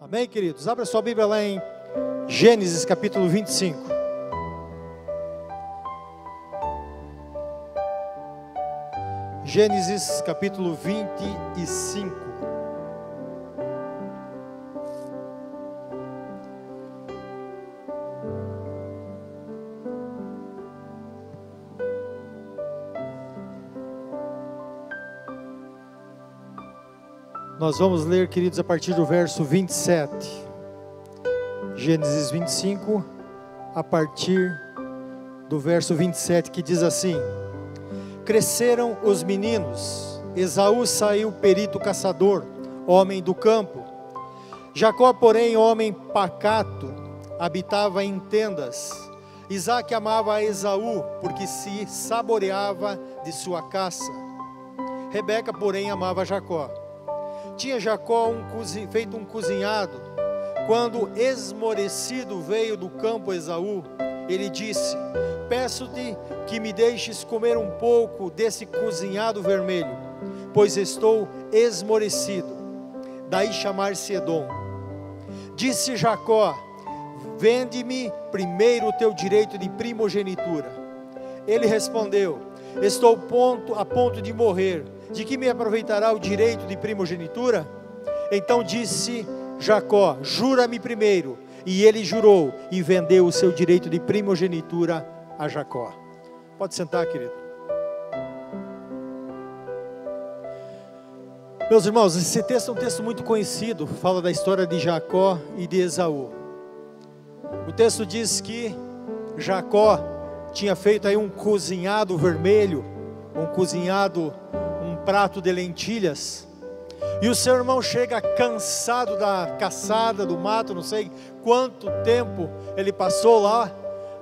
Amém, queridos? Abra sua Bíblia lá em Gênesis capítulo 25. Gênesis capítulo 25. Nós vamos ler, queridos, a partir do verso 27. Gênesis 25, a partir do verso 27, que diz assim: Cresceram os meninos, Esaú saiu perito caçador, homem do campo. Jacó, porém, homem pacato, habitava em tendas. Isaac amava Esaú, porque se saboreava de sua caça. Rebeca, porém, amava Jacó. Tinha Jacó um, feito um cozinhado. Quando esmorecido veio do campo Esaú, ele disse: Peço-te que me deixes comer um pouco desse cozinhado vermelho, pois estou esmorecido. Daí chamar-se Edom. Disse Jacó: Vende-me primeiro o teu direito de primogenitura. Ele respondeu: Estou ponto, a ponto de morrer de que me aproveitará o direito de primogenitura? Então disse Jacó: Jura-me primeiro. E ele jurou e vendeu o seu direito de primogenitura a Jacó. Pode sentar, querido. Meus irmãos, esse texto é um texto muito conhecido, fala da história de Jacó e de Esaú. O texto diz que Jacó tinha feito aí um cozinhado vermelho, um cozinhado prato de lentilhas. E o seu irmão chega cansado da caçada, do mato, não sei quanto tempo ele passou lá,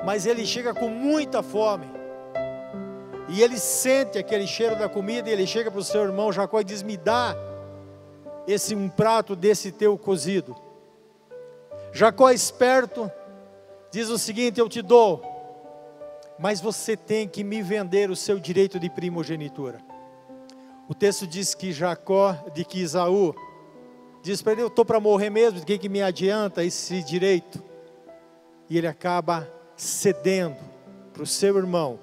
mas ele chega com muita fome. E ele sente aquele cheiro da comida e ele chega para o seu irmão Jacó e diz: Me dá esse um prato desse teu cozido. Jacó esperto diz o seguinte: Eu te dou, mas você tem que me vender o seu direito de primogenitura. O texto diz que Jacó, de que Isaú, diz para ele: Eu estou para morrer mesmo, de que, que me adianta esse direito? E ele acaba cedendo para o seu irmão,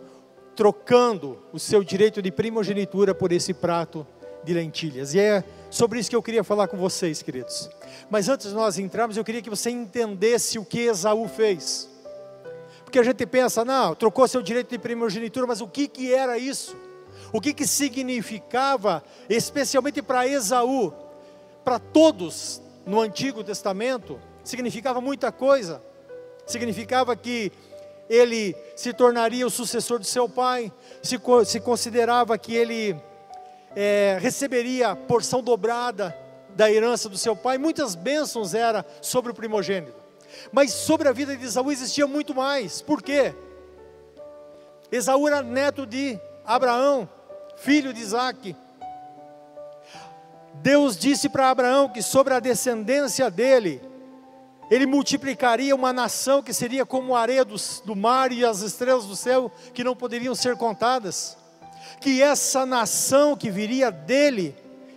trocando o seu direito de primogenitura por esse prato de lentilhas. E é sobre isso que eu queria falar com vocês, queridos. Mas antes de nós entrarmos, eu queria que você entendesse o que Esaú fez. Porque a gente pensa, não, trocou seu direito de primogenitura, mas o que, que era isso? O que, que significava, especialmente para Esaú, para todos no Antigo Testamento, significava muita coisa. Significava que ele se tornaria o sucessor de seu pai, se, se considerava que ele é, receberia porção dobrada da herança do seu pai, muitas bênçãos era sobre o primogênito. Mas sobre a vida de Esaú existia muito mais. Por quê? Esaú era neto de Abraão, filho de Isaac. Deus disse para Abraão que sobre a descendência dele, ele multiplicaria uma nação que seria como a areia do, do mar e as estrelas do céu, que não poderiam ser contadas. Que essa nação que viria dele,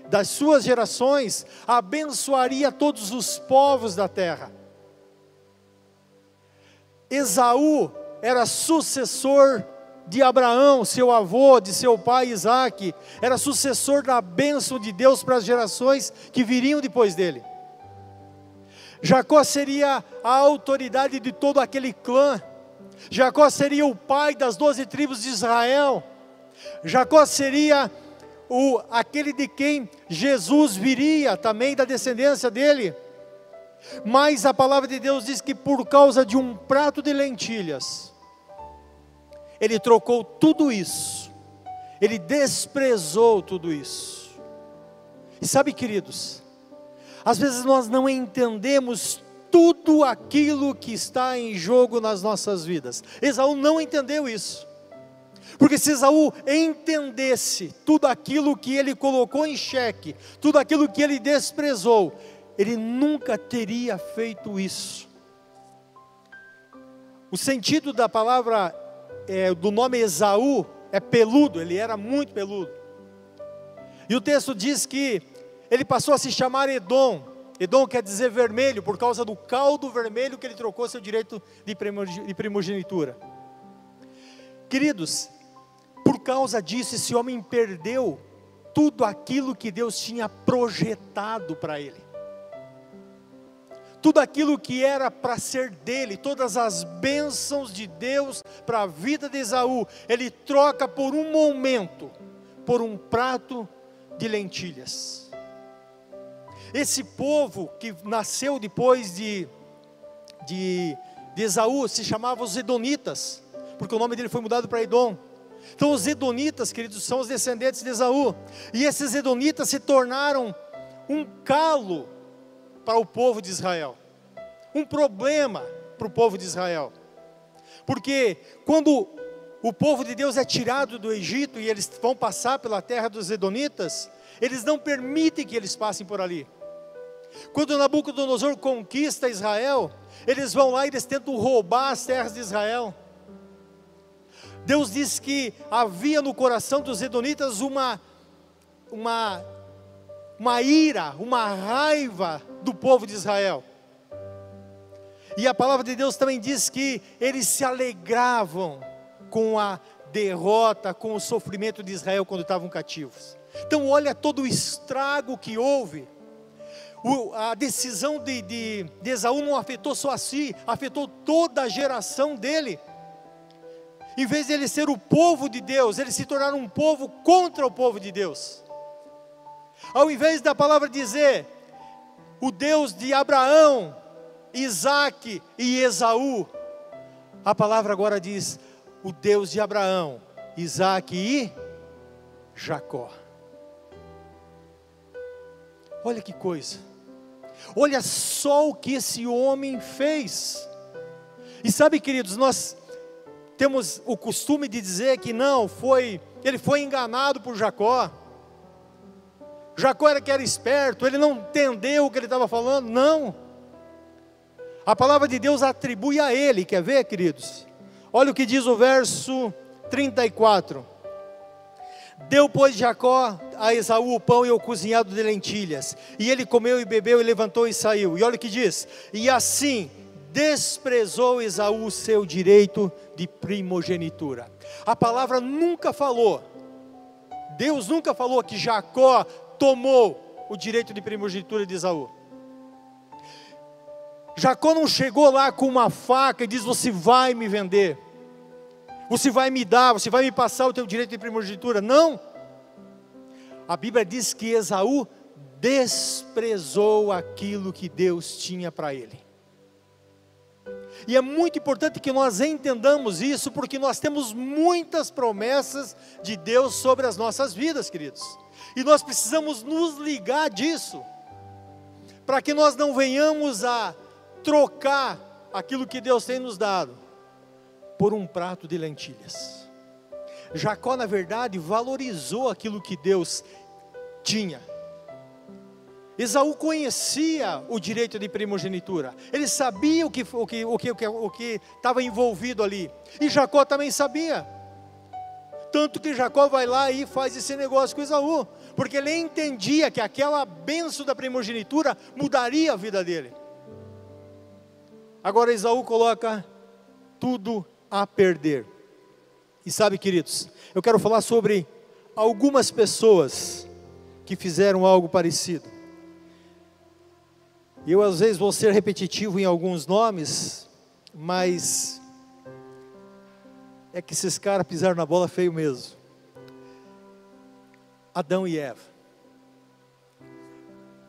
das suas gerações, abençoaria todos os povos da terra. Esaú era sucessor de Abraão, seu avô, de seu pai Isaac, era sucessor da bênção de Deus para as gerações que viriam depois dele. Jacó seria a autoridade de todo aquele clã, Jacó seria o pai das doze tribos de Israel, Jacó seria o, aquele de quem Jesus viria, também da descendência dele. Mas a palavra de Deus diz que por causa de um prato de lentilhas, ele trocou tudo isso, ele desprezou tudo isso. E sabe, queridos, às vezes nós não entendemos tudo aquilo que está em jogo nas nossas vidas. Esaú não entendeu isso. Porque se Esaú entendesse tudo aquilo que ele colocou em xeque, tudo aquilo que ele desprezou, ele nunca teria feito isso. O sentido da palavra é, do nome Esaú é peludo, ele era muito peludo. E o texto diz que ele passou a se chamar Edom, Edom quer dizer vermelho, por causa do caldo vermelho que ele trocou seu direito de primogenitura. Queridos, por causa disso, esse homem perdeu tudo aquilo que Deus tinha projetado para ele. Tudo aquilo que era para ser dele, todas as bênçãos de Deus para a vida de Esaú, ele troca por um momento, por um prato de lentilhas. Esse povo que nasceu depois de, de, de Esaú se chamava os Edonitas, porque o nome dele foi mudado para Edom. Então, os Edonitas, queridos, são os descendentes de Esaú, e esses Edonitas se tornaram um calo para o povo de Israel, um problema para o povo de Israel, porque quando o povo de Deus é tirado do Egito e eles vão passar pela terra dos Edonitas, eles não permitem que eles passem por ali. Quando Nabucodonosor conquista Israel, eles vão lá e eles tentam roubar as terras de Israel. Deus diz que havia no coração dos Edonitas uma, uma, uma ira, uma raiva do povo de Israel. E a palavra de Deus também diz que eles se alegravam com a derrota, com o sofrimento de Israel quando estavam cativos. Então, olha todo o estrago que houve o, a decisão de, de, de Esaú não afetou só a si, afetou toda a geração dele. Em vez de ele ser o povo de Deus, ele se tornar um povo contra o povo de Deus. Ao invés da palavra dizer, o Deus de Abraão, Isaac e Esaú, a palavra agora diz, o Deus de Abraão, Isaac e Jacó. Olha que coisa. Olha só o que esse homem fez. E sabe, queridos, nós temos o costume de dizer que não, foi, ele foi enganado por Jacó. Jacó era que era esperto, ele não entendeu o que ele estava falando, não. A palavra de Deus atribui a ele, quer ver, queridos? Olha o que diz o verso 34. Deu, pois, Jacó a Esaú o pão e o cozinhado de lentilhas. E ele comeu e bebeu e levantou e saiu. E olha o que diz: E assim desprezou Esaú o seu direito de primogenitura. A palavra nunca falou, Deus nunca falou que Jacó tomou o direito de primogenitura de Esaú. Jacó não chegou lá com uma faca e diz: Você vai me vender você vai me dar, você vai me passar o teu direito de primogenitura. Não. A Bíblia diz que Esaú desprezou aquilo que Deus tinha para ele. E é muito importante que nós entendamos isso, porque nós temos muitas promessas de Deus sobre as nossas vidas, queridos. E nós precisamos nos ligar disso, para que nós não venhamos a trocar aquilo que Deus tem nos dado por um prato de lentilhas. Jacó, na verdade, valorizou aquilo que Deus tinha. Esaú conhecia o direito de primogenitura, ele sabia o que o que o que o que estava envolvido ali, e Jacó também sabia. Tanto que Jacó vai lá e faz esse negócio com Esaú, porque ele entendia que aquela benção da primogenitura mudaria a vida dele. Agora Esaú coloca tudo a perder. E sabe, queridos, eu quero falar sobre algumas pessoas que fizeram algo parecido. Eu às vezes vou ser repetitivo em alguns nomes, mas é que esses caras pisaram na bola feio mesmo. Adão e Eva.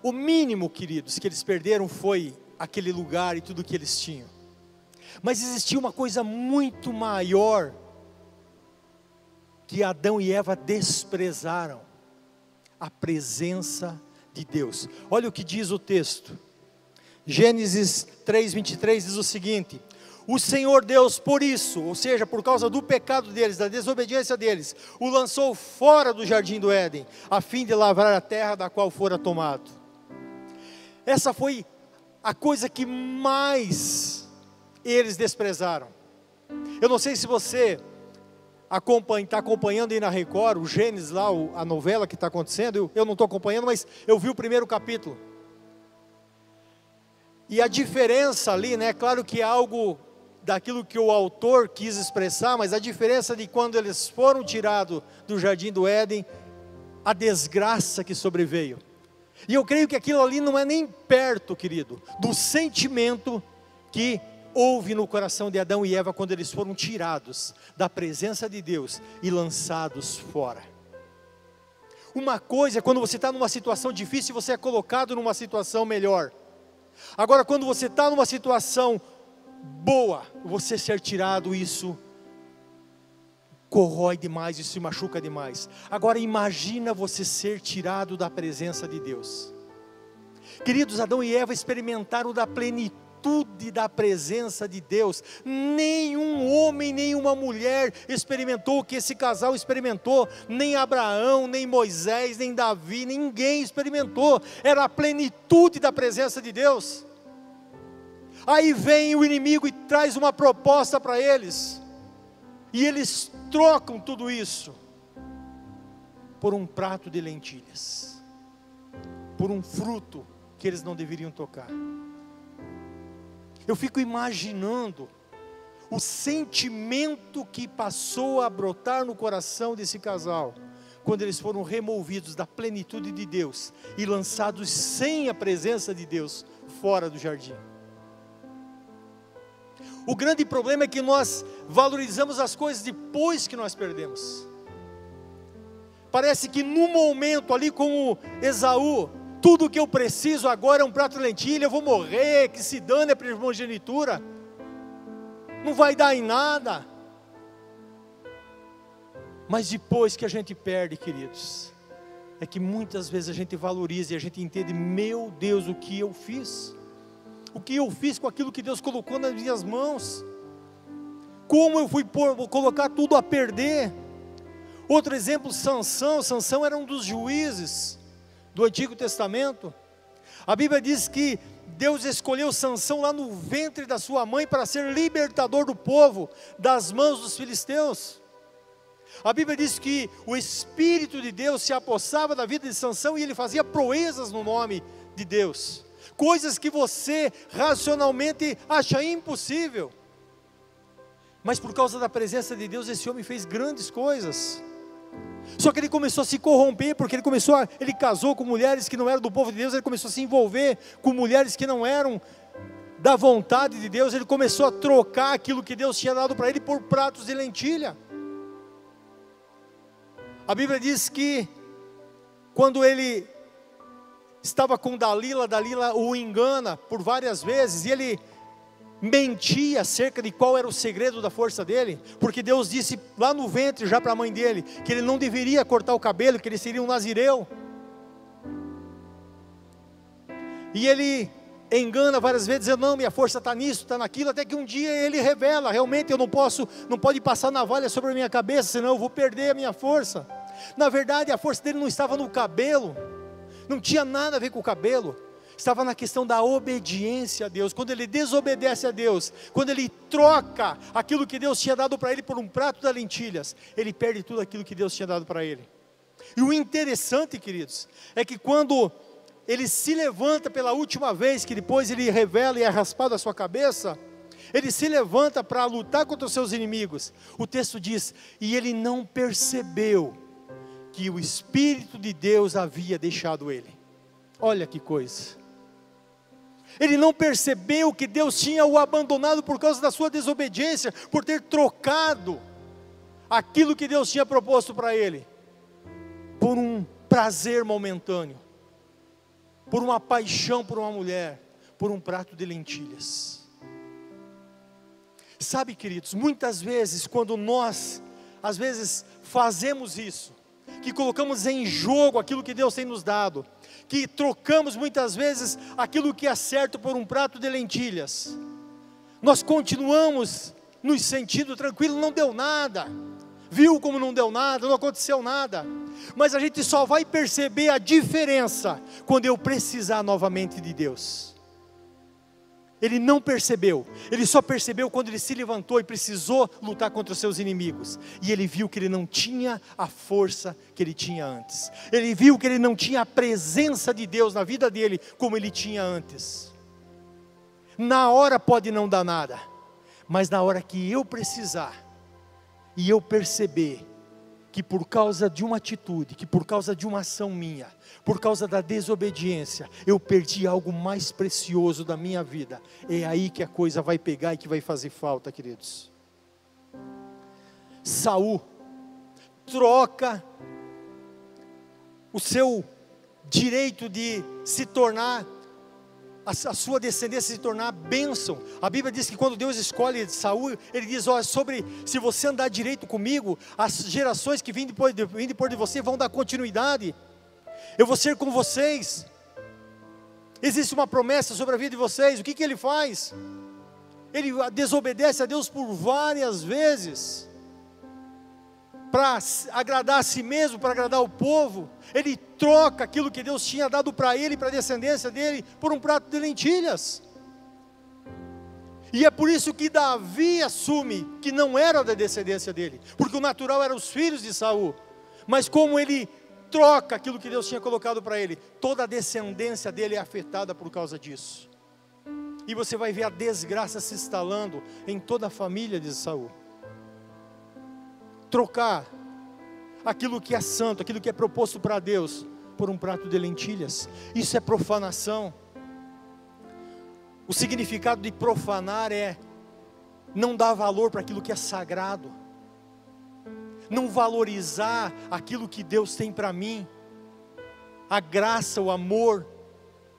O mínimo, queridos, que eles perderam foi aquele lugar e tudo que eles tinham. Mas existia uma coisa muito maior que Adão e Eva desprezaram: a presença de Deus. Olha o que diz o texto. Gênesis 3:23 diz o seguinte: O Senhor Deus, por isso, ou seja, por causa do pecado deles, da desobediência deles, o lançou fora do jardim do Éden, a fim de lavrar a terra da qual fora tomado. Essa foi a coisa que mais eles desprezaram. Eu não sei se você está acompanhando aí na Record, o Gênesis lá, a novela que está acontecendo, eu, eu não estou acompanhando, mas eu vi o primeiro capítulo. E a diferença ali, né? Claro que é algo daquilo que o autor quis expressar, mas a diferença de quando eles foram tirados do jardim do Éden, a desgraça que sobreveio. E eu creio que aquilo ali não é nem perto, querido, do sentimento que houve no coração de Adão e Eva quando eles foram tirados da presença de Deus e lançados fora. Uma coisa é quando você está numa situação difícil, você é colocado numa situação melhor. Agora, quando você está numa situação boa, você ser tirado, isso corrói demais, isso se machuca demais. Agora, imagina você ser tirado da presença de Deus. Queridos, Adão e Eva experimentaram da plenitude da presença de Deus. Nenhum homem, nenhuma mulher experimentou o que esse casal experimentou, nem Abraão, nem Moisés, nem Davi, ninguém experimentou. Era a plenitude da presença de Deus. Aí vem o inimigo e traz uma proposta para eles, e eles trocam tudo isso por um prato de lentilhas, por um fruto que eles não deveriam tocar. Eu fico imaginando o sentimento que passou a brotar no coração desse casal, quando eles foram removidos da plenitude de Deus e lançados sem a presença de Deus fora do jardim. O grande problema é que nós valorizamos as coisas depois que nós perdemos. Parece que no momento ali como Esaú, tudo que eu preciso agora é um prato de lentilha, eu vou morrer, que se dane a primogenitura. Não vai dar em nada. Mas depois que a gente perde, queridos, é que muitas vezes a gente valoriza e a gente entende, meu Deus, o que eu fiz? O que eu fiz com aquilo que Deus colocou nas minhas mãos? Como eu fui por, colocar tudo a perder? Outro exemplo, Sansão. Sansão era um dos juízes do Antigo Testamento. A Bíblia diz que Deus escolheu Sansão lá no ventre da sua mãe para ser libertador do povo das mãos dos filisteus. A Bíblia diz que o Espírito de Deus se apossava da vida de Sansão e ele fazia proezas no nome de Deus. Coisas que você racionalmente acha impossível. Mas por causa da presença de Deus, esse homem fez grandes coisas. Só que ele começou a se corromper, porque ele começou a, ele casou com mulheres que não eram do povo de Deus, ele começou a se envolver com mulheres que não eram da vontade de Deus, ele começou a trocar aquilo que Deus tinha dado para ele por pratos de lentilha. A Bíblia diz que quando ele estava com Dalila, Dalila o engana por várias vezes, e ele mentia acerca de qual era o segredo da força dele, porque Deus disse lá no ventre já para a mãe dele que ele não deveria cortar o cabelo, que ele seria um nazireu. E ele engana várias vezes, dizendo: "Não, minha força está nisso, está naquilo", até que um dia ele revela: "Realmente eu não posso, não pode passar navalha sobre a minha cabeça, senão eu vou perder a minha força". Na verdade, a força dele não estava no cabelo. Não tinha nada a ver com o cabelo estava na questão da obediência a Deus. Quando ele desobedece a Deus, quando ele troca aquilo que Deus tinha dado para ele por um prato de lentilhas, ele perde tudo aquilo que Deus tinha dado para ele. E o interessante, queridos, é que quando ele se levanta pela última vez, que depois ele revela e é raspado a sua cabeça, ele se levanta para lutar contra os seus inimigos. O texto diz: e ele não percebeu que o Espírito de Deus havia deixado ele. Olha que coisa. Ele não percebeu que Deus tinha o abandonado por causa da sua desobediência, por ter trocado aquilo que Deus tinha proposto para ele, por um prazer momentâneo, por uma paixão por uma mulher, por um prato de lentilhas. Sabe, queridos, muitas vezes quando nós, às vezes, fazemos isso, que colocamos em jogo aquilo que Deus tem nos dado, que trocamos muitas vezes aquilo que é certo por um prato de lentilhas. Nós continuamos nos sentindo tranquilos, não deu nada. Viu como não deu nada, não aconteceu nada. Mas a gente só vai perceber a diferença quando eu precisar novamente de Deus. Ele não percebeu, ele só percebeu quando ele se levantou e precisou lutar contra os seus inimigos. E ele viu que ele não tinha a força que ele tinha antes. Ele viu que ele não tinha a presença de Deus na vida dele como ele tinha antes. Na hora pode não dar nada, mas na hora que eu precisar e eu perceber que por causa de uma atitude, que por causa de uma ação minha, por causa da desobediência, eu perdi algo mais precioso da minha vida, é aí que a coisa vai pegar e que vai fazer falta, queridos. Saul troca o seu direito de se tornar a, sua descendência se tornar bênção. A Bíblia diz que quando Deus escolhe Saul, ele diz: olha, sobre se você andar direito comigo, as gerações que vêm depois de, vêm depois de você vão dar continuidade. Eu vou ser com vocês. Existe uma promessa sobre a vida de vocês. O que, que ele faz? Ele desobedece a Deus por várias vezes para agradar a si mesmo, para agradar o povo, ele troca aquilo que Deus tinha dado para ele, para a descendência dele, por um prato de lentilhas. E é por isso que Davi assume que não era da descendência dele, porque o natural eram os filhos de Saul. Mas como ele troca aquilo que Deus tinha colocado para ele, toda a descendência dele é afetada por causa disso. E você vai ver a desgraça se instalando em toda a família de Saul trocar aquilo que é santo, aquilo que é proposto para Deus, por um prato de lentilhas. Isso é profanação. O significado de profanar é não dar valor para aquilo que é sagrado, não valorizar aquilo que Deus tem para mim, a graça, o amor,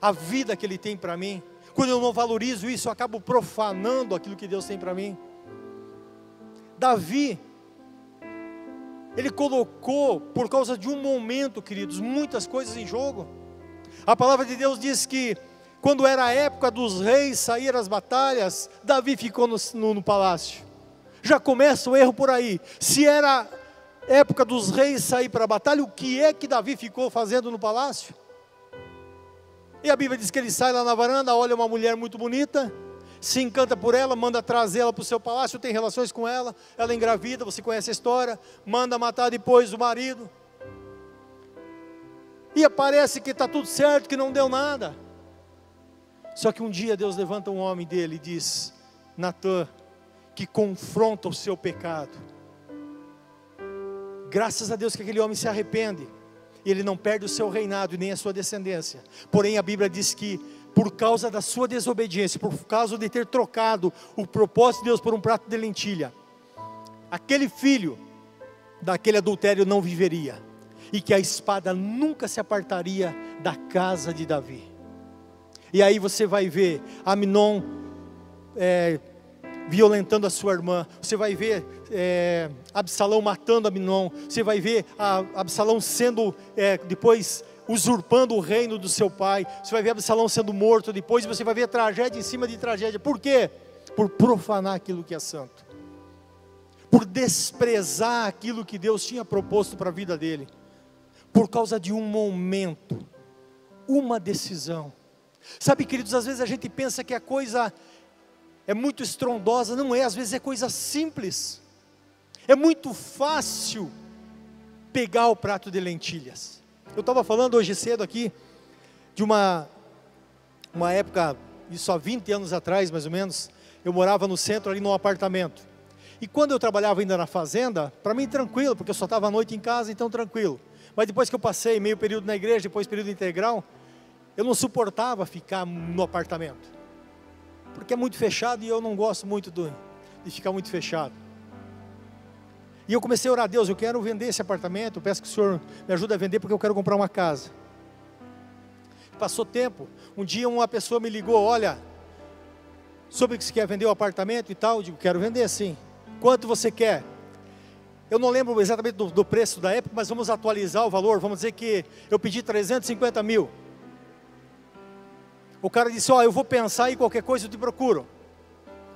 a vida que Ele tem para mim. Quando eu não valorizo isso, eu acabo profanando aquilo que Deus tem para mim. Davi, ele colocou, por causa de um momento, queridos, muitas coisas em jogo. A palavra de Deus diz que, quando era a época dos reis sair às batalhas, Davi ficou no, no, no palácio. Já começa o erro por aí. Se era época dos reis sair para a batalha, o que é que Davi ficou fazendo no palácio? E a Bíblia diz que ele sai lá na varanda, olha uma mulher muito bonita, se encanta por ela, manda trazê-la para o seu palácio, tem relações com ela, ela engravida, você conhece a história, manda matar depois o marido. E parece que está tudo certo, que não deu nada. Só que um dia Deus levanta um homem dele e diz: Natan, que confronta o seu pecado. Graças a Deus que aquele homem se arrepende. E ele não perde o seu reinado nem a sua descendência. Porém, a Bíblia diz que por causa da sua desobediência, por causa de ter trocado o propósito de Deus por um prato de lentilha, aquele filho daquele adultério não viveria, e que a espada nunca se apartaria da casa de Davi. E aí você vai ver Aminon é, violentando a sua irmã, você vai ver é, Absalão matando Aminon, você vai ver a, Absalão sendo é, depois usurpando o reino do seu pai. Você vai ver Absalão sendo morto depois, você vai ver tragédia em cima de tragédia. Por quê? Por profanar aquilo que é santo, por desprezar aquilo que Deus tinha proposto para a vida dele, por causa de um momento, uma decisão. Sabe, queridos, às vezes a gente pensa que a coisa é muito estrondosa, não é, às vezes é coisa simples. É muito fácil pegar o prato de lentilhas. Eu estava falando hoje cedo aqui de uma, uma época, isso há 20 anos atrás mais ou menos, eu morava no centro ali num apartamento. E quando eu trabalhava ainda na fazenda, para mim tranquilo, porque eu só estava à noite em casa, então tranquilo. Mas depois que eu passei meio período na igreja, depois período integral, eu não suportava ficar no apartamento. Porque é muito fechado e eu não gosto muito do, de ficar muito fechado. E eu comecei a orar a Deus, eu quero vender esse apartamento, peço que o Senhor me ajude a vender porque eu quero comprar uma casa. Passou tempo, um dia uma pessoa me ligou, olha, sobre que você quer vender o apartamento e tal, eu digo, quero vender sim. Quanto você quer? Eu não lembro exatamente do, do preço da época, mas vamos atualizar o valor, vamos dizer que eu pedi 350 mil. O cara disse, ó, oh, eu vou pensar e qualquer coisa eu te procuro.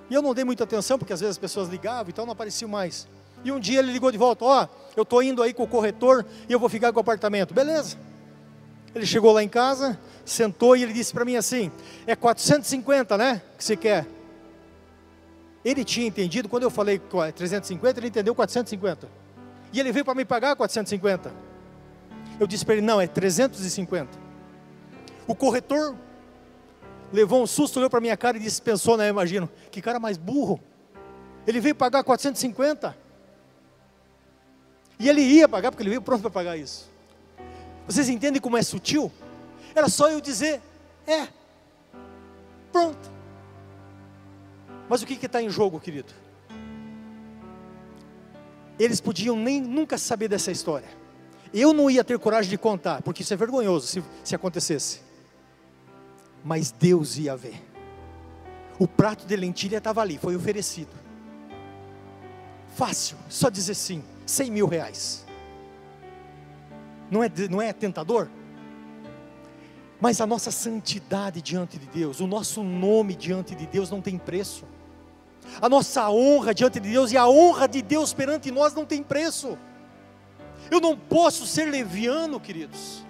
E eu não dei muita atenção, porque às vezes as pessoas ligavam e tal, não apareciam mais. E um dia ele ligou de volta: Ó, oh, eu estou indo aí com o corretor e eu vou ficar com o apartamento. Beleza. Ele chegou lá em casa, sentou e ele disse para mim assim: É 450, né? Que você quer? Ele tinha entendido, quando eu falei 350, ele entendeu 450. E ele veio para me pagar 450. Eu disse para ele: Não, é 350. O corretor levou um susto, olhou para minha cara e disse, pensou, né? Imagino, que cara mais burro. Ele veio pagar 450. E ele ia pagar, porque ele veio pronto para pagar isso. Vocês entendem como é sutil? Era só eu dizer, é, pronto. Mas o que está em jogo, querido? Eles podiam nem nunca saber dessa história. Eu não ia ter coragem de contar, porque isso é vergonhoso se, se acontecesse. Mas Deus ia ver. O prato de lentilha estava ali, foi oferecido. Fácil, só dizer sim, 100 mil reais. Não é, não é tentador? Mas a nossa santidade diante de Deus, o nosso nome diante de Deus não tem preço. A nossa honra diante de Deus e a honra de Deus perante nós não tem preço. Eu não posso ser leviano, queridos.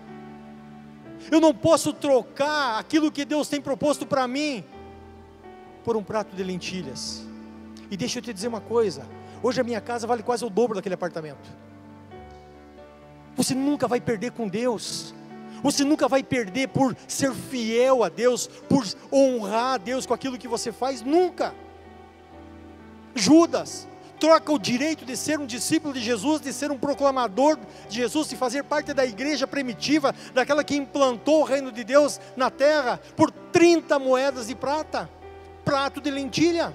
Eu não posso trocar aquilo que Deus tem proposto para mim por um prato de lentilhas. E deixa eu te dizer uma coisa: hoje a minha casa vale quase o dobro daquele apartamento. Você nunca vai perder com Deus. Você nunca vai perder por ser fiel a Deus, por honrar a Deus com aquilo que você faz, nunca. Judas troca o direito de ser um discípulo de Jesus, de ser um proclamador de Jesus, de fazer parte da igreja primitiva, daquela que implantou o reino de Deus na terra, por 30 moedas de prata, prato de lentilha.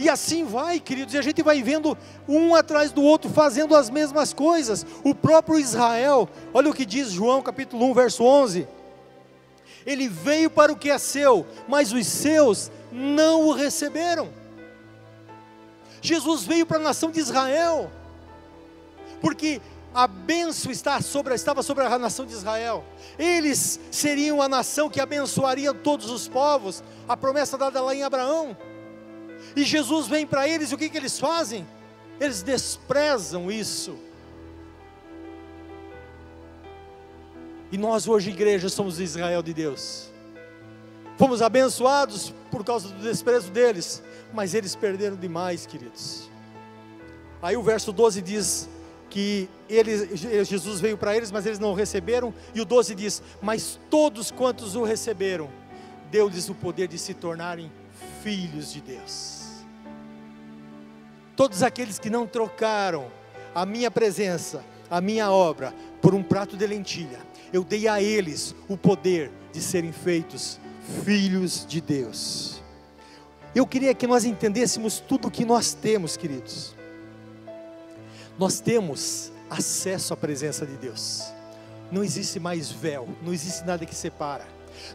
E assim vai, queridos, e a gente vai vendo um atrás do outro fazendo as mesmas coisas. O próprio Israel, olha o que diz João capítulo 1, verso 11. Ele veio para o que é seu, mas os seus não o receberam. Jesus veio para a nação de Israel, porque a bênção está sobre, estava sobre a nação de Israel. Eles seriam a nação que abençoaria todos os povos, a promessa dada lá em Abraão. E Jesus vem para eles, e o que, que eles fazem? Eles desprezam isso. E nós hoje, igreja, somos Israel de Deus. Fomos abençoados por causa do desprezo deles, mas eles perderam demais, queridos. Aí o verso 12 diz que ele, Jesus veio para eles, mas eles não o receberam, e o 12 diz: Mas todos quantos o receberam, deu-lhes o poder de se tornarem filhos de Deus. Todos aqueles que não trocaram a minha presença, a minha obra, por um prato de lentilha, eu dei a eles o poder de serem feitos filhos de Deus. Eu queria que nós entendêssemos tudo o que nós temos, queridos. Nós temos acesso à presença de Deus. Não existe mais véu, não existe nada que separa.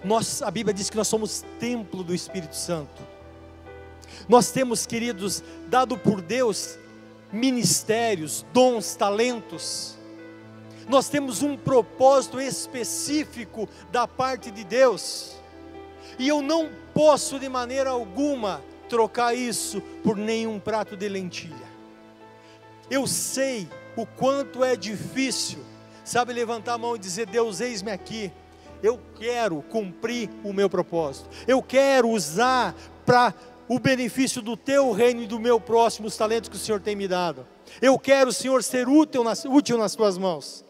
Nós, a Bíblia diz que nós somos templo do Espírito Santo. Nós temos, queridos, dado por Deus ministérios, dons, talentos. Nós temos um propósito específico da parte de Deus e eu não posso de maneira alguma trocar isso por nenhum prato de lentilha. Eu sei o quanto é difícil, sabe, levantar a mão e dizer: Deus, eis-me aqui. Eu quero cumprir o meu propósito. Eu quero usar para o benefício do teu reino e do meu próximo os talentos que o Senhor tem me dado. Eu quero, Senhor, ser útil nas, útil nas tuas mãos.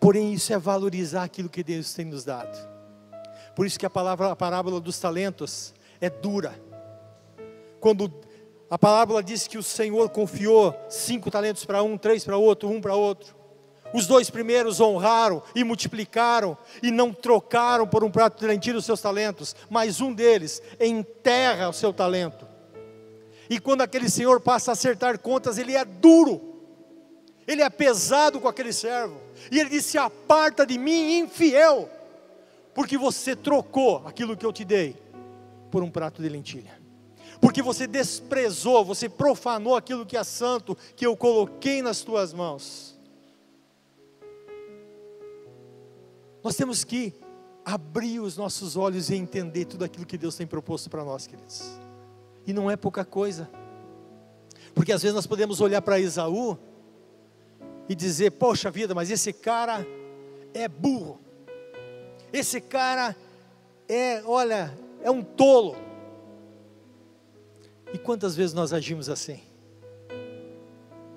Porém, isso é valorizar aquilo que Deus tem nos dado. Por isso que a palavra, a parábola dos talentos é dura. Quando a parábola diz que o Senhor confiou cinco talentos para um, três para outro, um para outro. Os dois primeiros honraram e multiplicaram e não trocaram por um prato de lentilha os seus talentos, mas um deles enterra o seu talento. E quando aquele senhor passa a acertar contas, ele é duro ele é pesado com aquele servo. E ele disse: Aparta de mim, infiel, porque você trocou aquilo que eu te dei por um prato de lentilha. Porque você desprezou, você profanou aquilo que é santo, que eu coloquei nas tuas mãos. Nós temos que abrir os nossos olhos e entender tudo aquilo que Deus tem proposto para nós, queridos. E não é pouca coisa. Porque às vezes nós podemos olhar para Esaú e dizer: Poxa vida, mas esse cara é burro, esse cara é, olha, é um tolo. E quantas vezes nós agimos assim?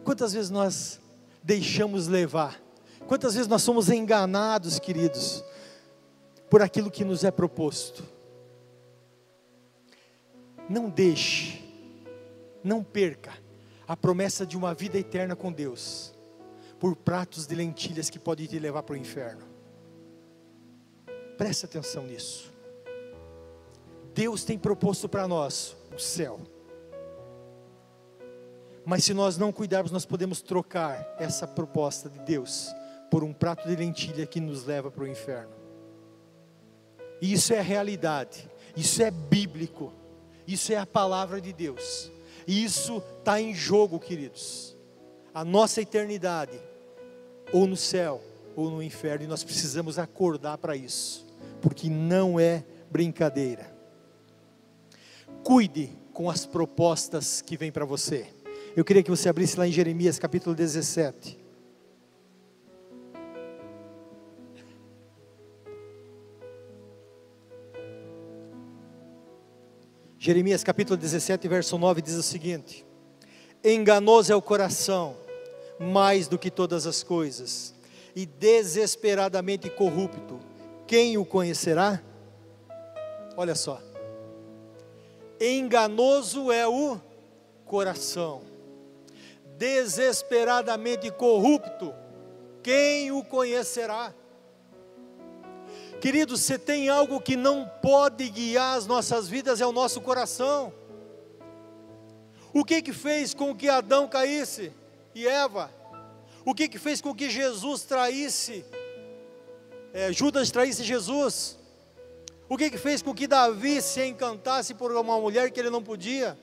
Quantas vezes nós deixamos levar Quantas vezes nós somos enganados, queridos, por aquilo que nos é proposto? Não deixe, não perca a promessa de uma vida eterna com Deus, por pratos de lentilhas que podem te levar para o inferno. Preste atenção nisso. Deus tem proposto para nós o céu. Mas se nós não cuidarmos, nós podemos trocar essa proposta de Deus por um prato de lentilha que nos leva para o inferno. E isso é realidade, isso é bíblico, isso é a palavra de Deus, e isso está em jogo, queridos. A nossa eternidade, ou no céu, ou no inferno, e nós precisamos acordar para isso, porque não é brincadeira. Cuide com as propostas que vêm para você. Eu queria que você abrisse lá em Jeremias capítulo 17. Jeremias capítulo 17, verso 9 diz o seguinte: Enganoso é o coração, mais do que todas as coisas, e desesperadamente corrupto, quem o conhecerá? Olha só, enganoso é o coração, desesperadamente corrupto, quem o conhecerá? Queridos, se tem algo que não pode guiar as nossas vidas é o nosso coração. O que que fez com que Adão caísse e Eva? O que que fez com que Jesus traísse, é, Judas traísse Jesus? O que que fez com que Davi se encantasse por uma mulher que ele não podia?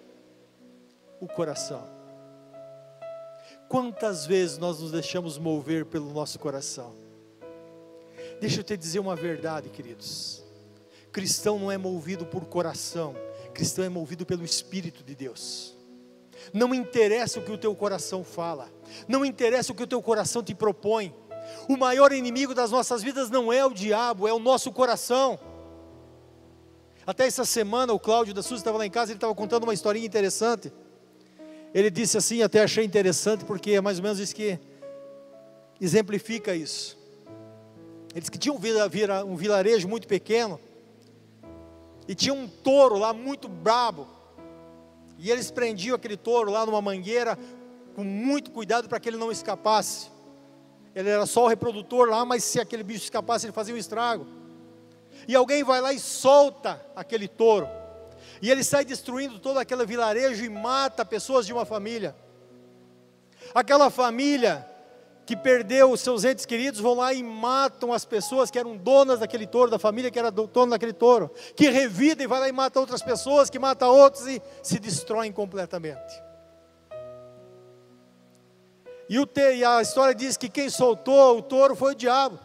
O coração. Quantas vezes nós nos deixamos mover pelo nosso coração? Deixa eu te dizer uma verdade, queridos. Cristão não é movido por coração, cristão é movido pelo Espírito de Deus. Não interessa o que o teu coração fala, não interessa o que o teu coração te propõe. O maior inimigo das nossas vidas não é o diabo, é o nosso coração. Até essa semana o Cláudio da Suzy estava lá em casa, ele estava contando uma historinha interessante. Ele disse assim, até achei interessante, porque é mais ou menos isso que exemplifica isso. Eles que tinham um vilarejo muito pequeno. E tinha um touro lá muito brabo. E eles prendiam aquele touro lá numa mangueira com muito cuidado para que ele não escapasse. Ele era só o reprodutor lá, mas se aquele bicho escapasse, ele fazia um estrago. E alguém vai lá e solta aquele touro. E ele sai destruindo todo aquele vilarejo e mata pessoas de uma família. Aquela família que perdeu os seus entes queridos, vão lá e matam as pessoas que eram donas daquele touro, da família que era dona daquele touro, que revida e vai lá e mata outras pessoas, que mata outros e se destroem completamente. E, o e a história diz que quem soltou o touro foi o diabo.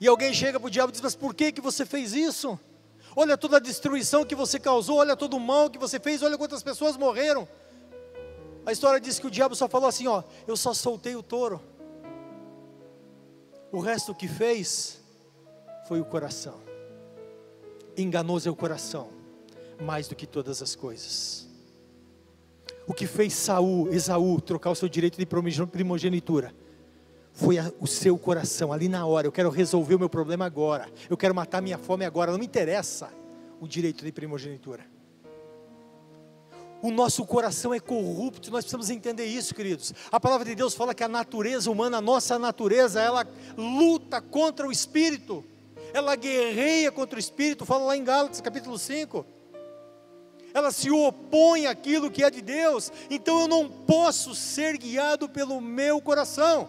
E alguém chega para o diabo e diz: Mas por que, que você fez isso? Olha toda a destruição que você causou, olha todo o mal que você fez, olha quantas pessoas morreram. A história diz que o diabo só falou assim: ó, eu só soltei o touro. O resto que fez foi o coração. Enganoso é o coração, mais do que todas as coisas. O que fez Saul, Esaú, trocar o seu direito de primogenitura, foi o seu coração, ali na hora. Eu quero resolver o meu problema agora. Eu quero matar minha fome agora. Não me interessa o direito de primogenitura o nosso coração é corrupto, nós precisamos entender isso, queridos. A palavra de Deus fala que a natureza humana, a nossa natureza, ela luta contra o espírito, ela guerreia contra o espírito, fala lá em Gálatas capítulo 5. Ela se opõe àquilo que é de Deus, então eu não posso ser guiado pelo meu coração.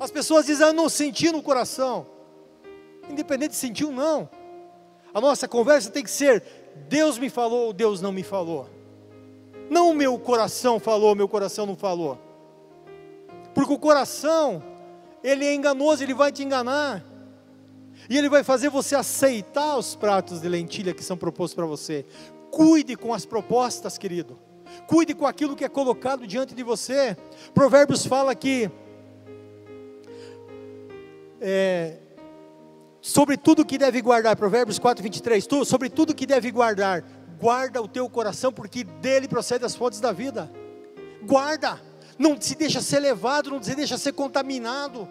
As pessoas dizem, ah, eu não senti no coração, independente de sentir ou não, a nossa conversa tem que ser: Deus me falou ou Deus não me falou. Não o meu coração falou, meu coração não falou. Porque o coração, ele é enganoso, ele vai te enganar. E ele vai fazer você aceitar os pratos de lentilha que são propostos para você. Cuide com as propostas, querido. Cuide com aquilo que é colocado diante de você. Provérbios fala que é, sobre tudo que deve guardar, Provérbios 4, 23, tu, sobre tudo que deve guardar, guarda o teu coração, porque dele procede as fontes da vida. Guarda, não se deixa ser levado, não se deixa ser contaminado,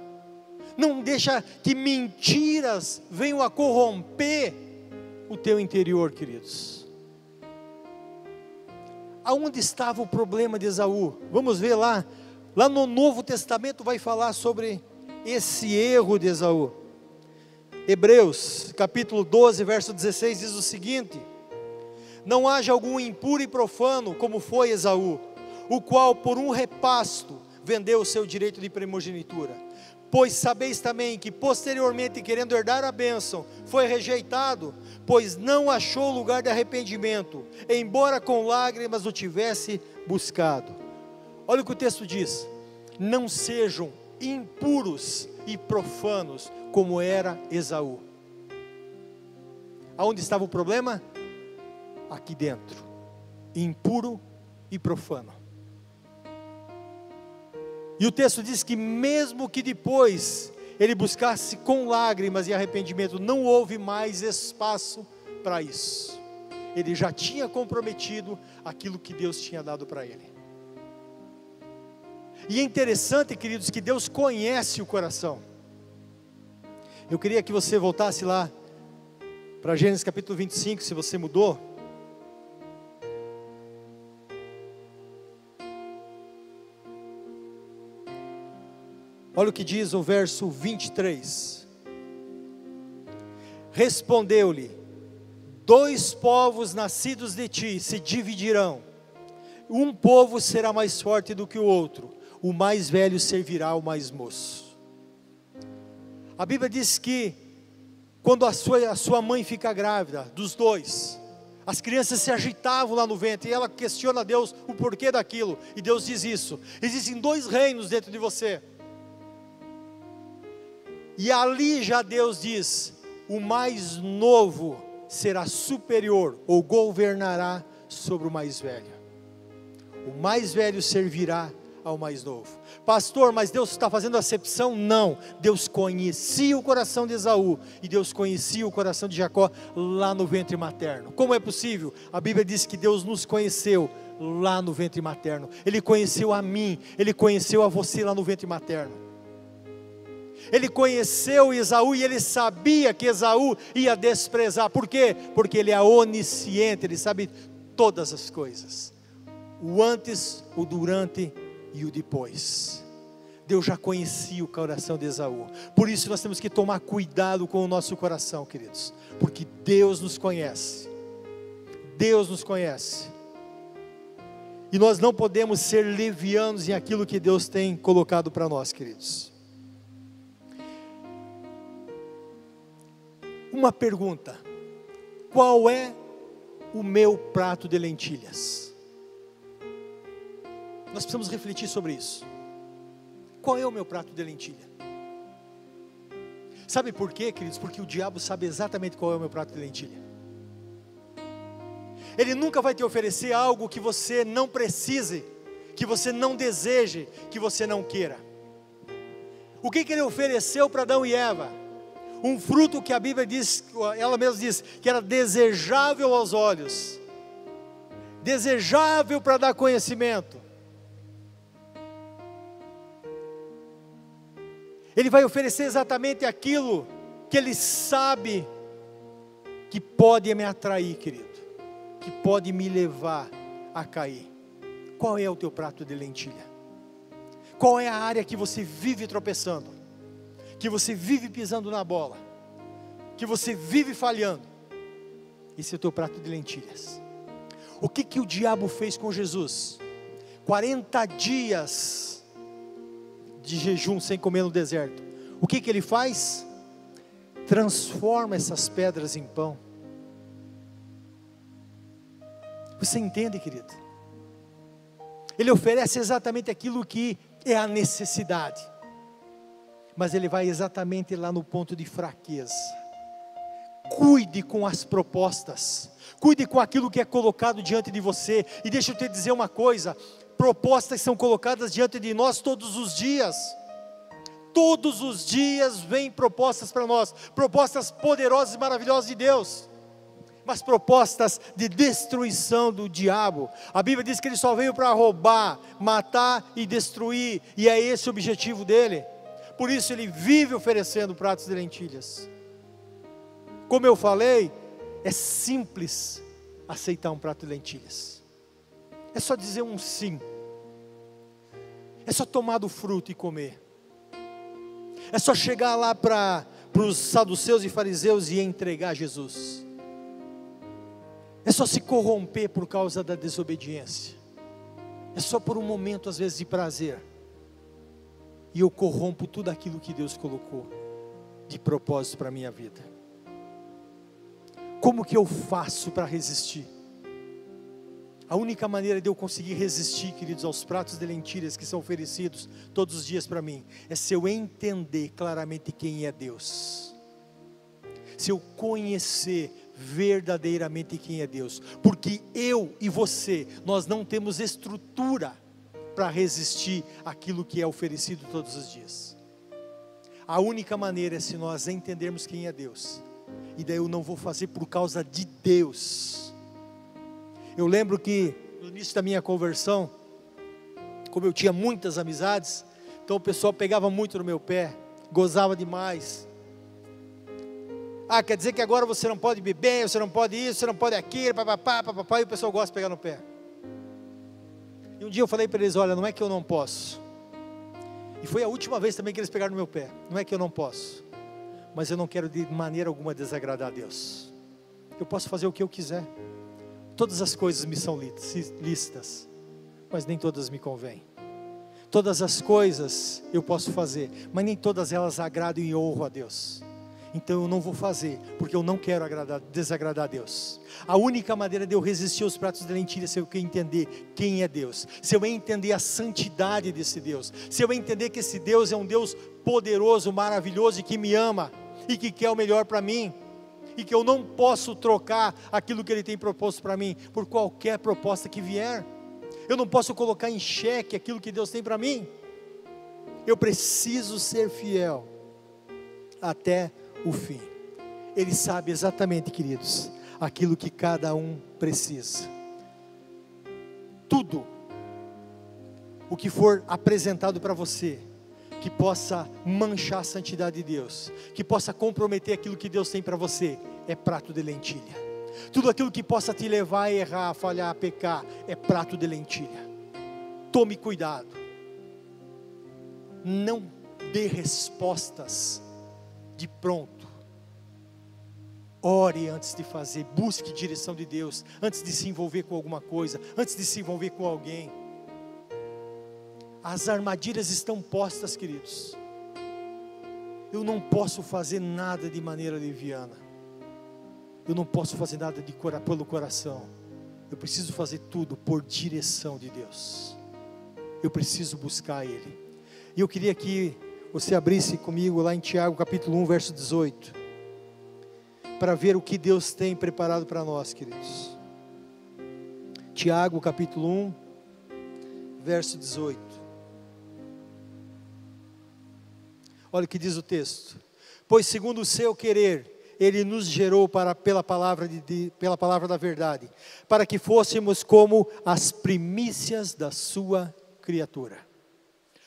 não deixa que mentiras venham a corromper o teu interior, queridos. Aonde estava o problema de Esaú? Vamos ver lá, lá no Novo Testamento vai falar sobre esse erro de Esaú. Hebreus, capítulo 12, verso 16 diz o seguinte: Não haja algum impuro e profano como foi Esaú o qual por um repasto vendeu o seu direito de primogenitura. Pois sabeis também que posteriormente, querendo herdar a bênção, foi rejeitado, pois não achou lugar de arrependimento, embora com lágrimas o tivesse buscado. Olha o que o texto diz: não sejam impuros e profanos, como era Esaú. Aonde estava o problema? Aqui dentro, impuro e profano. E o texto diz que, mesmo que depois ele buscasse com lágrimas e arrependimento, não houve mais espaço para isso. Ele já tinha comprometido aquilo que Deus tinha dado para ele. E é interessante, queridos, que Deus conhece o coração. Eu queria que você voltasse lá para Gênesis capítulo 25, se você mudou. Olha o que diz o verso 23. Respondeu-lhe: Dois povos nascidos de ti se dividirão. Um povo será mais forte do que o outro, o mais velho servirá ao mais moço. A Bíblia diz que quando a sua, a sua mãe fica grávida, dos dois, as crianças se agitavam lá no ventre, e ela questiona a Deus o porquê daquilo, e Deus diz isso: existem dois reinos dentro de você e ali já Deus diz: o mais novo será superior ou governará sobre o mais velho. O mais velho servirá ao mais novo. Pastor, mas Deus está fazendo acepção? Não. Deus conhecia o coração de Esaú e Deus conhecia o coração de Jacó lá no ventre materno. Como é possível? A Bíblia diz que Deus nos conheceu lá no ventre materno. Ele conheceu a mim, ele conheceu a você lá no ventre materno. Ele conheceu Esaú e ele sabia que Esaú ia desprezar. Por quê? Porque ele é onisciente, ele sabe todas as coisas. O antes, o durante e o depois. Deus já conhecia o coração de Esaú. Por isso nós temos que tomar cuidado com o nosso coração, queridos, porque Deus nos conhece. Deus nos conhece. E nós não podemos ser levianos em aquilo que Deus tem colocado para nós, queridos. Uma pergunta: qual é o meu prato de lentilhas? Nós precisamos refletir sobre isso. Qual é o meu prato de lentilha? Sabe por quê, queridos? Porque o diabo sabe exatamente qual é o meu prato de lentilha. Ele nunca vai te oferecer algo que você não precise, que você não deseje, que você não queira. O que, que ele ofereceu para Adão e Eva? Um fruto que a Bíblia diz, ela mesma diz, que era desejável aos olhos, desejável para dar conhecimento. Ele vai oferecer exatamente aquilo que ele sabe que pode me atrair, querido, que pode me levar a cair. Qual é o teu prato de lentilha? Qual é a área que você vive tropeçando? Que você vive pisando na bola, que você vive falhando, esse é o teu prato de lentilhas. O que que o diabo fez com Jesus? 40 dias de jejum sem comer no deserto. O que que ele faz? Transforma essas pedras em pão. Você entende, querido? Ele oferece exatamente aquilo que é a necessidade mas ele vai exatamente lá no ponto de fraqueza. Cuide com as propostas, cuide com aquilo que é colocado diante de você, e deixa eu te dizer uma coisa: propostas são colocadas diante de nós todos os dias. Todos os dias vêm propostas para nós, propostas poderosas e maravilhosas de Deus. mas propostas de destruição do diabo. A Bíblia diz que ele só veio para roubar, matar e destruir, e é esse o objetivo dele. Por isso ele vive oferecendo pratos de lentilhas. Como eu falei, é simples aceitar um prato de lentilhas. É só dizer um sim. É só tomar do fruto e comer. É só chegar lá para os saduceus e fariseus e entregar Jesus. É só se corromper por causa da desobediência. É só por um momento, às vezes, de prazer. E eu corrompo tudo aquilo que Deus colocou de propósito para a minha vida. Como que eu faço para resistir? A única maneira de eu conseguir resistir, queridos, aos pratos de lentilhas que são oferecidos todos os dias para mim, é se eu entender claramente quem é Deus. Se eu conhecer verdadeiramente quem é Deus, porque eu e você, nós não temos estrutura para resistir aquilo que é oferecido todos os dias. A única maneira é se nós entendermos quem é Deus, e daí eu não vou fazer por causa de Deus. Eu lembro que no início da minha conversão, como eu tinha muitas amizades, então o pessoal pegava muito no meu pé, gozava demais, ah, quer dizer que agora você não pode beber, você não pode isso, você não pode aquilo, papapá, papapá, e o pessoal gosta de pegar no pé. E um dia eu falei para eles: olha, não é que eu não posso. E foi a última vez também que eles pegaram no meu pé. Não é que eu não posso, mas eu não quero de maneira alguma desagradar a Deus. Eu posso fazer o que eu quiser. Todas as coisas me são listas, mas nem todas me convêm. Todas as coisas eu posso fazer, mas nem todas elas agradam e honram a Deus então eu não vou fazer, porque eu não quero agradar, desagradar a Deus. A única maneira de eu resistir aos pratos de lentilha é se eu entender quem é Deus, se eu entender a santidade desse Deus, se eu entender que esse Deus é um Deus poderoso, maravilhoso e que me ama e que quer o melhor para mim. E que eu não posso trocar aquilo que Ele tem proposto para mim por qualquer proposta que vier. Eu não posso colocar em xeque aquilo que Deus tem para mim. Eu preciso ser fiel até o fim. Ele sabe exatamente, queridos, aquilo que cada um precisa. Tudo o que for apresentado para você, que possa manchar a santidade de Deus, que possa comprometer aquilo que Deus tem para você, é prato de lentilha. Tudo aquilo que possa te levar a errar, a falhar, a pecar, é prato de lentilha. Tome cuidado. Não dê respostas de pronto. Ore antes de fazer, busque direção de Deus, antes de se envolver com alguma coisa, antes de se envolver com alguém. As armadilhas estão postas, queridos. Eu não posso fazer nada de maneira leviana. Eu não posso fazer nada de cora, pelo coração. Eu preciso fazer tudo por direção de Deus. Eu preciso buscar Ele. E eu queria que você abrisse comigo lá em Tiago capítulo 1, verso 18, para ver o que Deus tem preparado para nós, queridos. Tiago capítulo 1, verso 18. Olha o que diz o texto. Pois segundo o seu querer, ele nos gerou para pela palavra de, de, pela palavra da verdade, para que fôssemos como as primícias da sua criatura.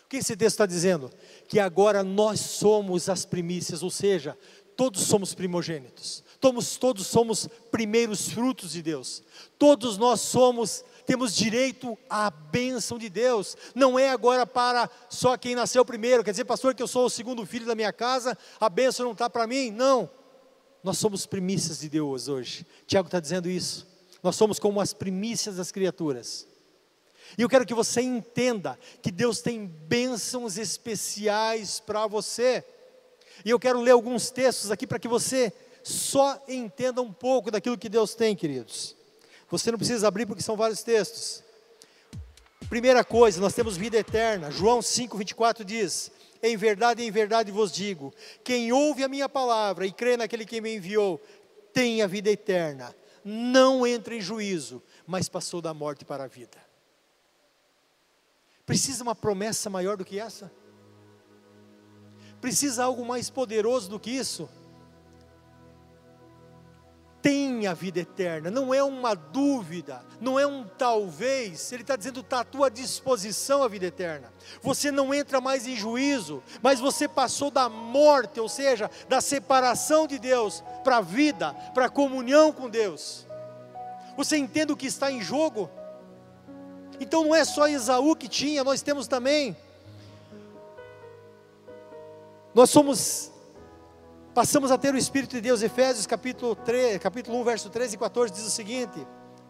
O que esse texto está dizendo? Que agora nós somos as primícias, ou seja, todos somos primogênitos, todos, todos somos primeiros frutos de Deus, todos nós somos, temos direito à bênção de Deus, não é agora para só quem nasceu primeiro, quer dizer, pastor, que eu sou o segundo filho da minha casa, a bênção não está para mim, não, nós somos primícias de Deus hoje, Tiago está dizendo isso, nós somos como as primícias das criaturas, e eu quero que você entenda que Deus tem bênçãos especiais para você. E eu quero ler alguns textos aqui para que você só entenda um pouco daquilo que Deus tem, queridos. Você não precisa abrir porque são vários textos. Primeira coisa, nós temos vida eterna. João 5:24 diz: Em verdade, em verdade vos digo, quem ouve a minha palavra e crê naquele que me enviou, tem a vida eterna. Não entra em juízo, mas passou da morte para a vida. Precisa uma promessa maior do que essa? Precisa algo mais poderoso do que isso? tem a vida eterna, não é uma dúvida, não é um talvez, ele está dizendo está à tua disposição a vida eterna. Você não entra mais em juízo, mas você passou da morte, ou seja, da separação de Deus, para a vida, para a comunhão com Deus. Você entende o que está em jogo? Então não é só Esaú que tinha, nós temos também. Nós somos passamos a ter o Espírito de Deus. Efésios capítulo, 3, capítulo 1, verso 13 e 14 diz o seguinte: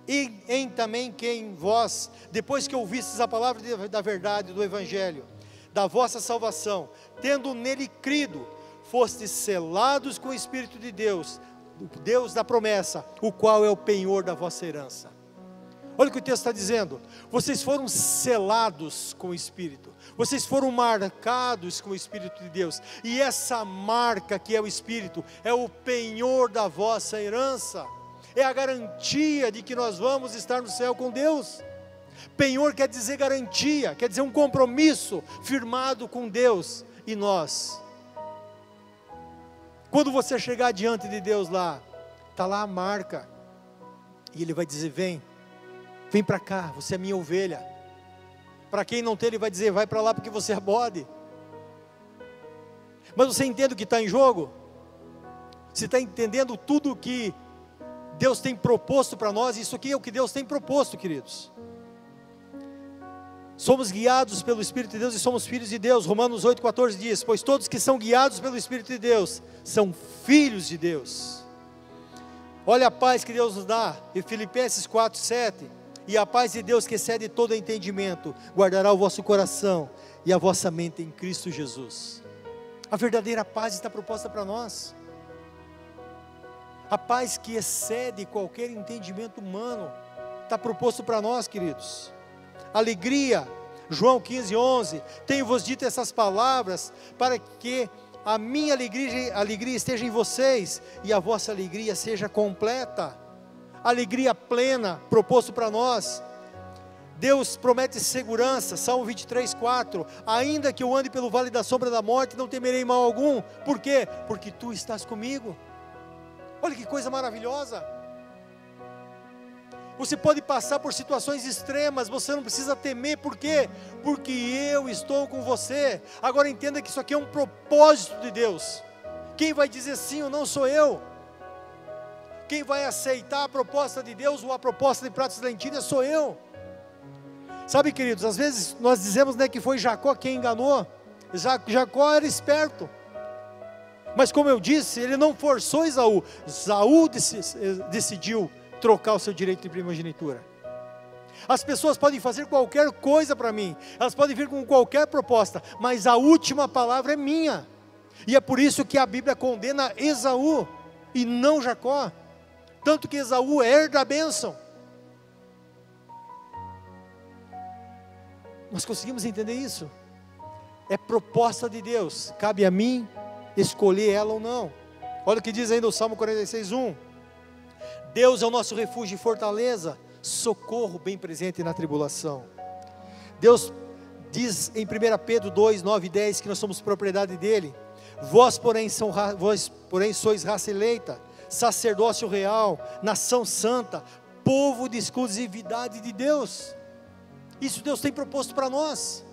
E em também quem vós, depois que ouvistes a palavra da verdade do Evangelho, da vossa salvação, tendo nele crido, fostes selados com o Espírito de Deus, Deus da promessa, o qual é o penhor da vossa herança. Olha o que o texto está dizendo: vocês foram selados com o Espírito, vocês foram marcados com o Espírito de Deus, e essa marca que é o Espírito é o penhor da vossa herança, é a garantia de que nós vamos estar no céu com Deus. Penhor quer dizer garantia, quer dizer um compromisso firmado com Deus e nós. Quando você chegar diante de Deus lá, está lá a marca, e Ele vai dizer: Vem Vem para cá, você é minha ovelha. Para quem não tem, ele vai dizer: vai para lá porque você é bode. Mas você entende o que está em jogo? Você está entendendo tudo o que Deus tem proposto para nós? Isso aqui é o que Deus tem proposto, queridos. Somos guiados pelo Espírito de Deus e somos filhos de Deus. Romanos 8,14 diz: Pois todos que são guiados pelo Espírito de Deus são filhos de Deus. Olha a paz que Deus nos dá. E Filipenses 4,7 e a paz de Deus que excede todo entendimento, guardará o vosso coração e a vossa mente em Cristo Jesus. A verdadeira paz está proposta para nós. A paz que excede qualquer entendimento humano está proposto para nós, queridos. Alegria, João 15, 11. Tenho-vos dito essas palavras para que a minha alegria, alegria esteja em vocês e a vossa alegria seja completa alegria plena proposto para nós. Deus promete segurança, Salmo 23, 4. Ainda que eu ande pelo vale da sombra da morte, não temerei mal algum. Por quê? Porque tu estás comigo. Olha que coisa maravilhosa. Você pode passar por situações extremas, você não precisa temer, por quê? Porque eu estou com você. Agora entenda que isso aqui é um propósito de Deus. Quem vai dizer sim ou não sou eu. Quem vai aceitar a proposta de Deus ou a proposta de pratos de lentilha sou eu. Sabe, queridos, às vezes nós dizemos né, que foi Jacó quem enganou. Jacó era esperto. Mas como eu disse, ele não forçou Esaú. Esaú decidiu trocar o seu direito de primogenitura. As pessoas podem fazer qualquer coisa para mim, elas podem vir com qualquer proposta, mas a última palavra é minha. E é por isso que a Bíblia condena Esaú e não Jacó tanto que Esaú herda a bênção. Nós conseguimos entender isso? É proposta de Deus, cabe a mim escolher ela ou não. Olha o que diz ainda o Salmo 46, 1. Deus é o nosso refúgio e fortaleza, socorro bem presente na tribulação. Deus diz em 1 Pedro 2, 9 e 10 que nós somos propriedade dele. Vós, porém, são, vós, porém, sois raça eleita, sacerdócio real, nação santa, povo de exclusividade de Deus. Isso Deus tem proposto para nós.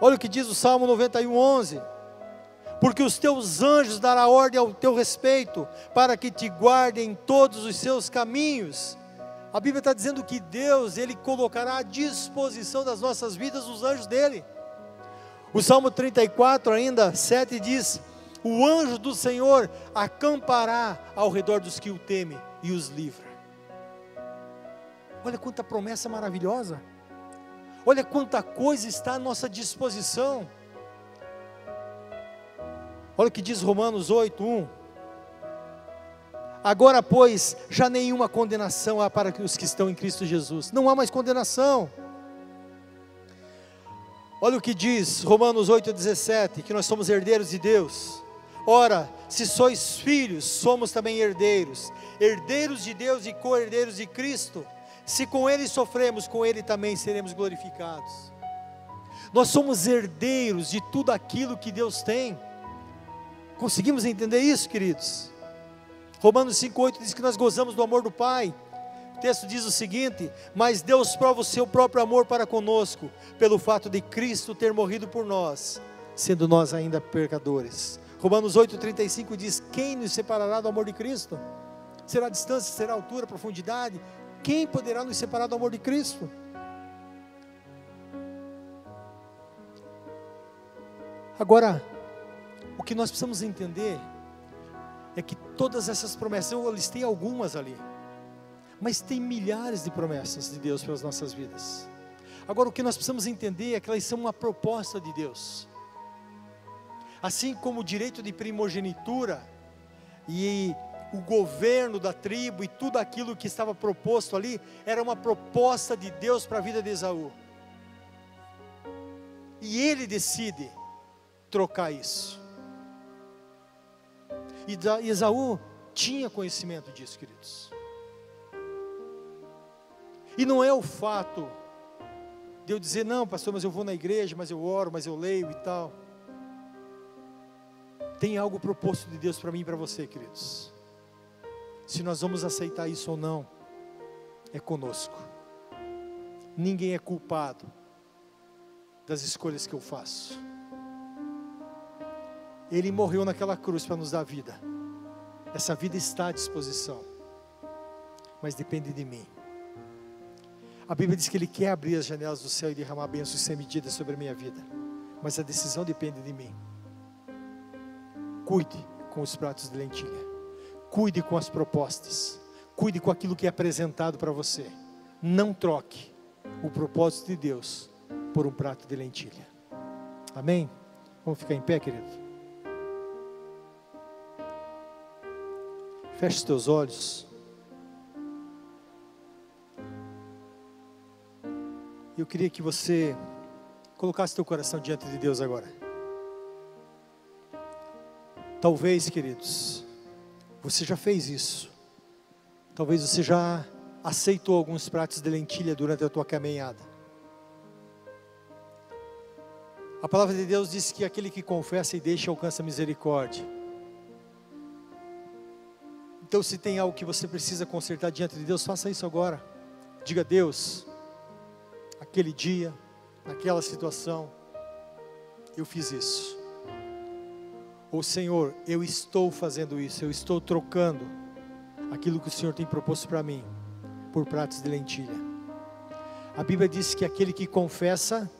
Olha o que diz o Salmo 91, 11. Porque os teus anjos dará ordem ao teu respeito, para que te guardem em todos os seus caminhos. A Bíblia está dizendo que Deus, Ele colocará à disposição das nossas vidas os anjos dele. O Salmo 34, ainda 7 diz: o anjo do Senhor acampará ao redor dos que o temem e os livra. Olha quanta promessa maravilhosa. Olha quanta coisa está à nossa disposição. Olha o que diz Romanos 8, 1. Agora, pois, já nenhuma condenação há para os que estão em Cristo Jesus. Não há mais condenação. Olha o que diz Romanos 8,17: que nós somos herdeiros de Deus. Ora, se sois filhos, somos também herdeiros, herdeiros de Deus e co-herdeiros de Cristo. Se com Ele sofremos, com Ele também seremos glorificados. Nós somos herdeiros de tudo aquilo que Deus tem. Conseguimos entender isso, queridos? Romanos 5,8 diz que nós gozamos do amor do Pai. O texto diz o seguinte: Mas Deus prova o seu próprio amor para conosco, pelo fato de Cristo ter morrido por nós, sendo nós ainda pecadores. Romanos 8,35 diz: Quem nos separará do amor de Cristo? Será distância, será altura, profundidade? Quem poderá nos separar do amor de Cristo? Agora, o que nós precisamos entender é que todas essas promessas, eu listei algumas ali, mas tem milhares de promessas de Deus para as nossas vidas. Agora, o que nós precisamos entender é que elas são uma proposta de Deus. Assim como o direito de primogenitura e o governo da tribo e tudo aquilo que estava proposto ali, era uma proposta de Deus para a vida de Esaú. E ele decide trocar isso. E Esaú tinha conhecimento disso, queridos. E não é o fato de eu dizer, não, pastor, mas eu vou na igreja, mas eu oro, mas eu leio e tal. Tem algo proposto de Deus para mim e para você, queridos. Se nós vamos aceitar isso ou não, é conosco. Ninguém é culpado das escolhas que eu faço. Ele morreu naquela cruz para nos dar vida. Essa vida está à disposição, mas depende de mim. A Bíblia diz que Ele quer abrir as janelas do céu e derramar bênçãos sem medida sobre a minha vida, mas a decisão depende de mim. Cuide com os pratos de lentilha, cuide com as propostas, cuide com aquilo que é apresentado para você. Não troque o propósito de Deus por um prato de lentilha. Amém? Vamos ficar em pé, querido? Feche os teus olhos. Eu queria que você colocasse teu coração diante de Deus agora. Talvez, queridos, você já fez isso. Talvez você já aceitou alguns pratos de lentilha durante a tua caminhada. A palavra de Deus diz que aquele que confessa e deixa alcança misericórdia. Então, se tem algo que você precisa consertar diante de Deus, faça isso agora. Diga a Deus, aquele dia, naquela situação, eu fiz isso. Ou Senhor, eu estou fazendo isso, eu estou trocando aquilo que o Senhor tem proposto para mim por pratos de lentilha. A Bíblia diz que aquele que confessa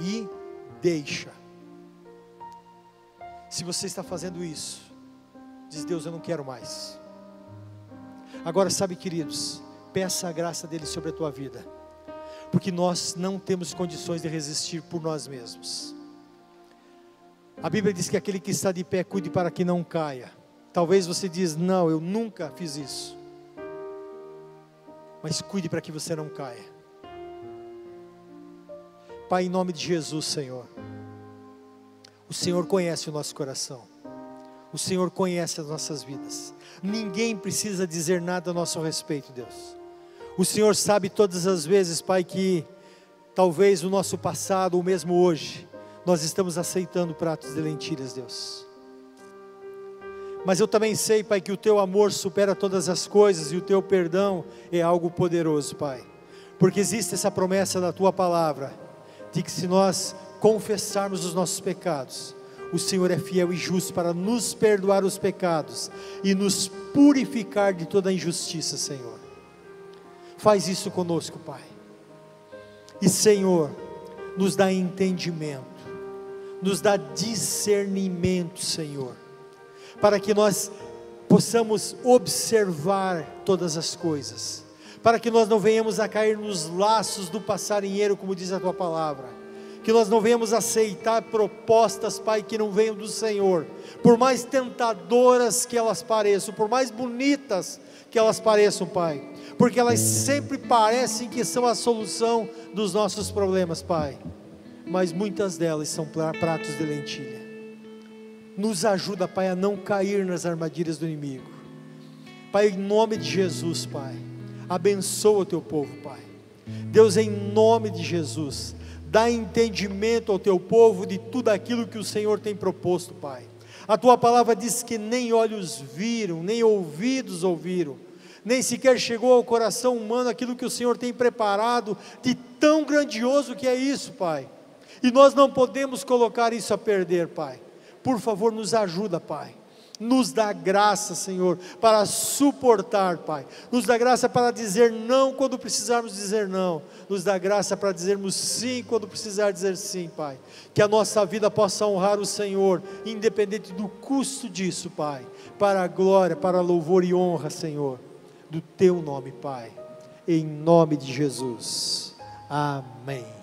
e deixa. Se você está fazendo isso, Diz Deus, eu não quero mais. Agora, sabe, queridos, peça a graça dele sobre a tua vida, porque nós não temos condições de resistir por nós mesmos. A Bíblia diz que aquele que está de pé cuide para que não caia. Talvez você diz: "Não, eu nunca fiz isso". Mas cuide para que você não caia. Pai, em nome de Jesus, Senhor. O Senhor conhece o nosso coração. O Senhor conhece as nossas vidas. Ninguém precisa dizer nada a nosso respeito, Deus. O Senhor sabe todas as vezes, Pai, que talvez o nosso passado, ou mesmo hoje, nós estamos aceitando pratos de lentilhas, Deus. Mas eu também sei, Pai, que o teu amor supera todas as coisas e o teu perdão é algo poderoso, Pai. Porque existe essa promessa da tua palavra, de que se nós confessarmos os nossos pecados, o Senhor é fiel e justo para nos perdoar os pecados e nos purificar de toda injustiça, Senhor. Faz isso conosco, Pai. E, Senhor, nos dá entendimento, nos dá discernimento, Senhor, para que nós possamos observar todas as coisas, para que nós não venhamos a cair nos laços do passarinheiro, como diz a tua palavra que nós não venhamos aceitar propostas, Pai, que não venham do Senhor, por mais tentadoras que elas pareçam, por mais bonitas que elas pareçam, Pai, porque elas sempre parecem que são a solução dos nossos problemas, Pai, mas muitas delas são pratos de lentilha. Nos ajuda, Pai, a não cair nas armadilhas do inimigo. Pai, em nome de Jesus, Pai, abençoa o teu povo, Pai. Deus, em nome de Jesus, dá entendimento ao teu povo de tudo aquilo que o Senhor tem proposto, Pai. A tua palavra diz que nem olhos viram, nem ouvidos ouviram, nem sequer chegou ao coração humano aquilo que o Senhor tem preparado de tão grandioso que é isso, Pai. E nós não podemos colocar isso a perder, Pai. Por favor, nos ajuda, Pai. Nos dá graça, Senhor, para suportar, Pai. Nos dá graça para dizer não quando precisarmos dizer não. Nos dá graça para dizermos sim quando precisar dizer sim, Pai. Que a nossa vida possa honrar o Senhor, independente do custo disso, Pai. Para a glória, para a louvor e honra, Senhor, do Teu nome, Pai. Em nome de Jesus. Amém.